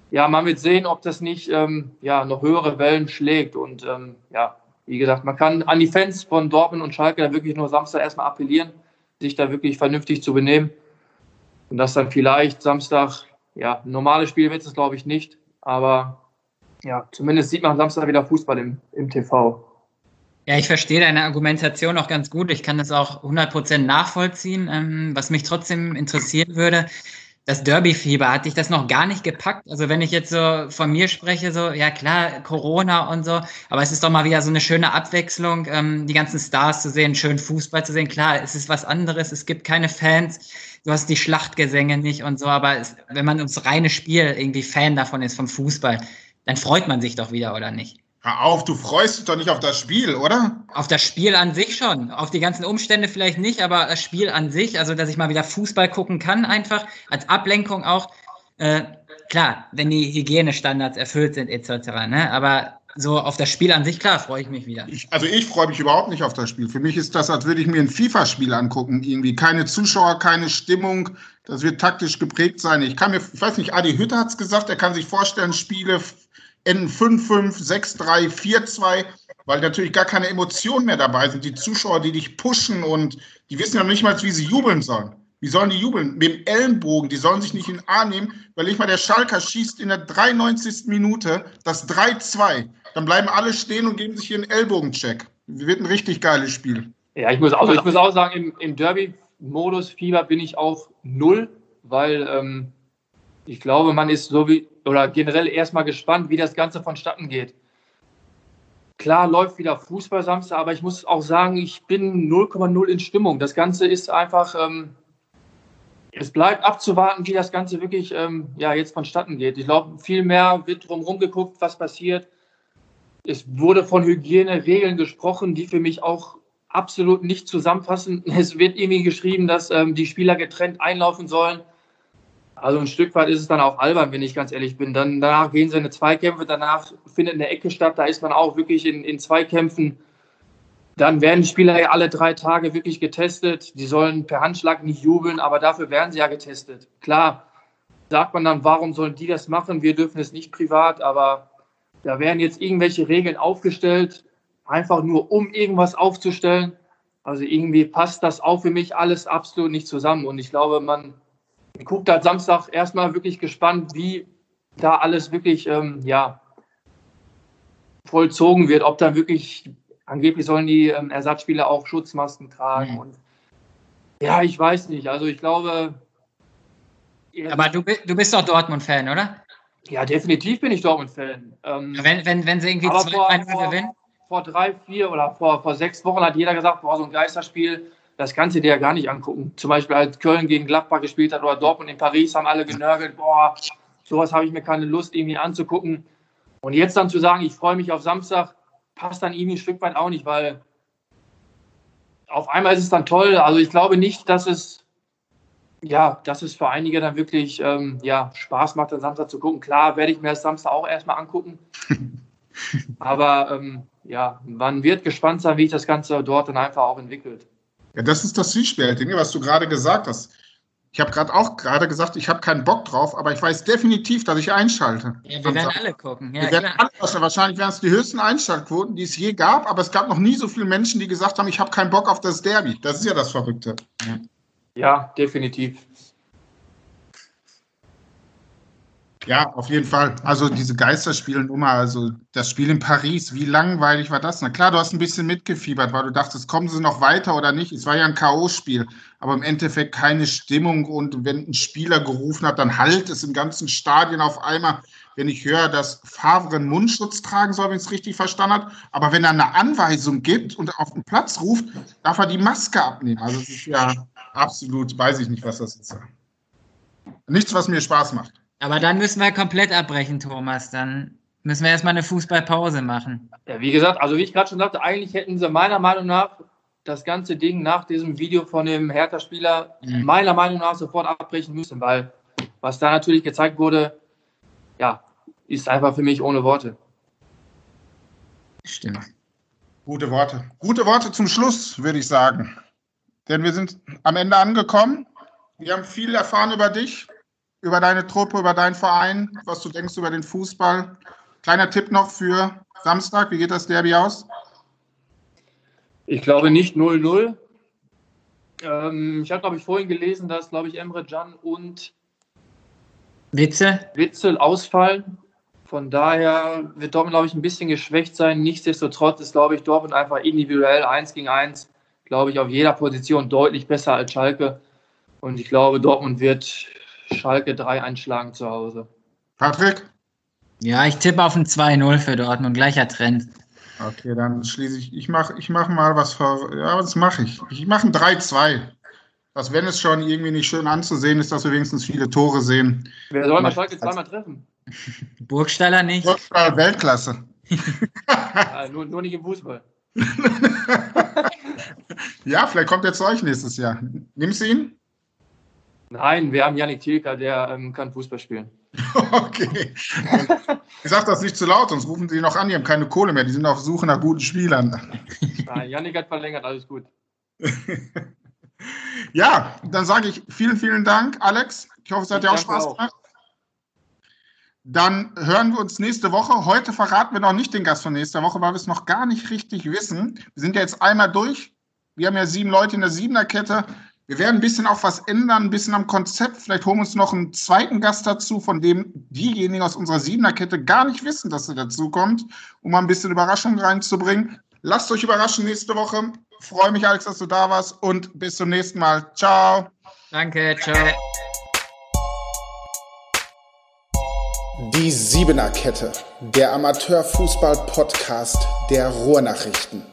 ja, man wird sehen, ob das nicht ähm, ja, noch höhere Wellen schlägt. Und ähm, ja, wie gesagt, man kann an die Fans von Dortmund und Schalke da wirklich nur Samstag erstmal appellieren, sich da wirklich vernünftig zu benehmen. Und dass dann vielleicht Samstag ja, normales Spiel wird es, glaube ich, nicht. Aber ja, zumindest sieht man Samstag wieder Fußball im, im TV. Ja, ich verstehe deine Argumentation auch ganz gut. Ich kann das auch 100% nachvollziehen. Ähm, was mich trotzdem interessieren würde, das Derby-Fieber, hatte ich das noch gar nicht gepackt? Also wenn ich jetzt so von mir spreche, so, ja klar, Corona und so, aber es ist doch mal wieder so eine schöne Abwechslung, ähm, die ganzen Stars zu sehen, schön Fußball zu sehen. Klar, es ist was anderes, es gibt keine Fans, du hast die Schlachtgesänge nicht und so, aber es, wenn man ums reine Spiel irgendwie Fan davon ist, vom Fußball, dann freut man sich doch wieder, oder nicht? Hör auf, du freust dich doch nicht auf das Spiel, oder? Auf das Spiel an sich schon. Auf die ganzen Umstände vielleicht nicht, aber das Spiel an sich, also dass ich mal wieder Fußball gucken kann, einfach als Ablenkung auch. Äh, klar, wenn die Hygienestandards erfüllt sind, etc. Ne? Aber so auf das Spiel an sich, klar, freue ich mich wieder. Ich, also ich freue mich überhaupt nicht auf das Spiel. Für mich ist das, als würde ich mir ein FIFA-Spiel angucken. Irgendwie keine Zuschauer, keine Stimmung. Das wird taktisch geprägt sein. Ich kann mir, ich weiß nicht, Adi Hütter hat es gesagt, er kann sich vorstellen, Spiele enden 5-5, 6-3, 4-2, weil natürlich gar keine Emotionen mehr dabei sind. Die Zuschauer, die dich pushen und die wissen ja nicht mal, wie sie jubeln sollen. Wie sollen die jubeln? Mit dem Ellenbogen, die sollen sich nicht in Arm nehmen, weil ich mal der Schalker schießt in der 93. Minute das 3-2. Dann bleiben alle stehen und geben sich hier einen Ellbogencheck. Wird ein richtig geiles Spiel. Ja, ich muss auch, ich muss auch sagen, im, im Derby-Modus Fieber bin ich auch null, weil ähm, ich glaube, man ist so wie, oder generell erstmal gespannt, wie das Ganze vonstatten geht. Klar läuft wieder Fußball Samstag, aber ich muss auch sagen, ich bin 0,0 in Stimmung. Das Ganze ist einfach, ähm, es bleibt abzuwarten, wie das Ganze wirklich ähm, ja, jetzt vonstatten geht. Ich glaube, viel mehr wird drumherum geguckt, was passiert. Es wurde von Hygieneregeln gesprochen, die für mich auch absolut nicht zusammenfassen. Es wird irgendwie geschrieben, dass ähm, die Spieler getrennt einlaufen sollen. Also ein Stück weit ist es dann auch albern, wenn ich ganz ehrlich bin. Dann danach gehen sie in Zweikämpfe, danach findet eine Ecke statt, da ist man auch wirklich in, in Zweikämpfen. Dann werden die Spieler ja alle drei Tage wirklich getestet. Die sollen per Handschlag nicht jubeln, aber dafür werden sie ja getestet. Klar, sagt man dann, warum sollen die das machen? Wir dürfen es nicht privat, aber da werden jetzt irgendwelche Regeln aufgestellt, einfach nur um irgendwas aufzustellen. Also irgendwie passt das auch für mich alles absolut nicht zusammen. Und ich glaube, man guckt halt Samstag erstmal wirklich gespannt, wie da alles wirklich ähm, ja, vollzogen wird, ob dann wirklich, angeblich sollen die ähm, Ersatzspieler auch Schutzmasken tragen. Mhm. Und ja, ich weiß nicht. Also ich glaube. Aber du, du bist doch Dortmund-Fan, oder? Ja, definitiv bin ich Dortmund-Fan. Ähm, wenn, wenn, wenn sie irgendwie zwei, vor, gewinnen? Vor drei, vier oder vor, vor sechs Wochen hat jeder gesagt, boah, so ein Geisterspiel, das kannst du dir ja gar nicht angucken. Zum Beispiel, als Köln gegen Gladbach gespielt hat oder Dortmund in Paris, haben alle genörgelt, boah, sowas habe ich mir keine Lust irgendwie anzugucken. Und jetzt dann zu sagen, ich freue mich auf Samstag, passt dann irgendwie ein Stück weit auch nicht, weil auf einmal ist es dann toll. Also ich glaube nicht, dass es, ja, dass es für einige dann wirklich ähm, ja, Spaß macht, den Samstag zu gucken. Klar, werde ich mir das Samstag auch erstmal angucken. Aber ähm, ja, man wird gespannt sein, wie sich das Ganze dort dann einfach auch entwickelt. Ja, das ist das Zwiespältige, was du gerade gesagt hast. Ich habe gerade auch gerade gesagt, ich habe keinen Bock drauf, aber ich weiß definitiv, dass ich einschalte. Ja, wir werden alle gucken. Ja, wir werden alle, wahrscheinlich wären es die höchsten Einschaltquoten, die es je gab, aber es gab noch nie so viele Menschen, die gesagt haben, ich habe keinen Bock auf das Derby. Das ist ja das Verrückte. Ja, definitiv. Ja, auf jeden Fall. Also diese Geisterspielnummer, also das Spiel in Paris, wie langweilig war das? Na klar, du hast ein bisschen mitgefiebert, weil du dachtest, kommen sie noch weiter oder nicht? Es war ja ein K.O.-Spiel, aber im Endeffekt keine Stimmung und wenn ein Spieler gerufen hat, dann halt es im ganzen Stadion auf einmal. Wenn ich höre, dass Favre einen Mundschutz tragen soll, wenn ich es richtig verstanden habe, aber wenn er eine Anweisung gibt und auf den Platz ruft, darf er die Maske abnehmen. Also es ist ja absolut, weiß ich nicht, was das ist. Nichts, was mir Spaß macht. Aber dann müssen wir komplett abbrechen, Thomas. Dann müssen wir erstmal eine Fußballpause machen. Ja, wie gesagt, also wie ich gerade schon sagte, eigentlich hätten sie meiner Meinung nach das ganze Ding nach diesem Video von dem Hertha-Spieler mhm. meiner Meinung nach sofort abbrechen müssen, weil was da natürlich gezeigt wurde, ja, ist einfach für mich ohne Worte. Stimmt. Gute Worte. Gute Worte zum Schluss, würde ich sagen. Denn wir sind am Ende angekommen. Wir haben viel erfahren über dich über deine Truppe, über deinen Verein, was du denkst über den Fußball. Kleiner Tipp noch für Samstag, wie geht das Derby aus? Ich glaube nicht 0-0. Ähm, ich habe, glaube ich, vorhin gelesen, dass, glaube ich, Emre Can und Witzel? Witzel ausfallen. Von daher wird Dortmund, glaube ich, ein bisschen geschwächt sein. Nichtsdestotrotz ist, glaube ich, Dortmund einfach individuell 1 gegen 1, glaube ich, auf jeder Position deutlich besser als Schalke. Und ich glaube, Dortmund wird Schalke 3 einschlagen zu Hause. Patrick? Ja, ich tippe auf ein 2-0 für Dortmund, gleicher Trend. Okay, dann schließe ich. Ich mache ich mach mal was vor. Ja, was mache ich? Ich mache ein 3-2. dass wenn es schon irgendwie nicht schön anzusehen ist, dass wir wenigstens viele Tore sehen. Wer soll mal Schalke zweimal treffen? Burgstaller nicht. Burgstaller Weltklasse. ja, nur, nur nicht im Fußball. ja, vielleicht kommt er zu euch nächstes Jahr. Nimmst du ihn? Nein, wir haben Janik Thielka, der ähm, kann Fußball spielen. okay. Ich sag das nicht zu laut, sonst rufen sie noch an, die haben keine Kohle mehr, die sind auf Suche nach guten Spielern. Nein, Janik hat verlängert, alles gut. ja, dann sage ich vielen, vielen Dank, Alex. Ich hoffe, es hat dir auch Spaß gemacht. Dann hören wir uns nächste Woche. Heute verraten wir noch nicht den Gast von nächster Woche, weil wir es noch gar nicht richtig wissen. Wir sind ja jetzt einmal durch. Wir haben ja sieben Leute in der Siebener-Kette. Wir werden ein bisschen auch was ändern, ein bisschen am Konzept. Vielleicht holen wir uns noch einen zweiten Gast dazu, von dem diejenigen aus unserer Siebener-Kette gar nicht wissen, dass er dazu kommt, um mal ein bisschen Überraschung reinzubringen. Lasst euch überraschen nächste Woche. Freue mich, Alex, dass du da warst und bis zum nächsten Mal. Ciao. Danke, ciao. Die Siebener Kette, der Amateurfußball-Podcast der Ruhrnachrichten.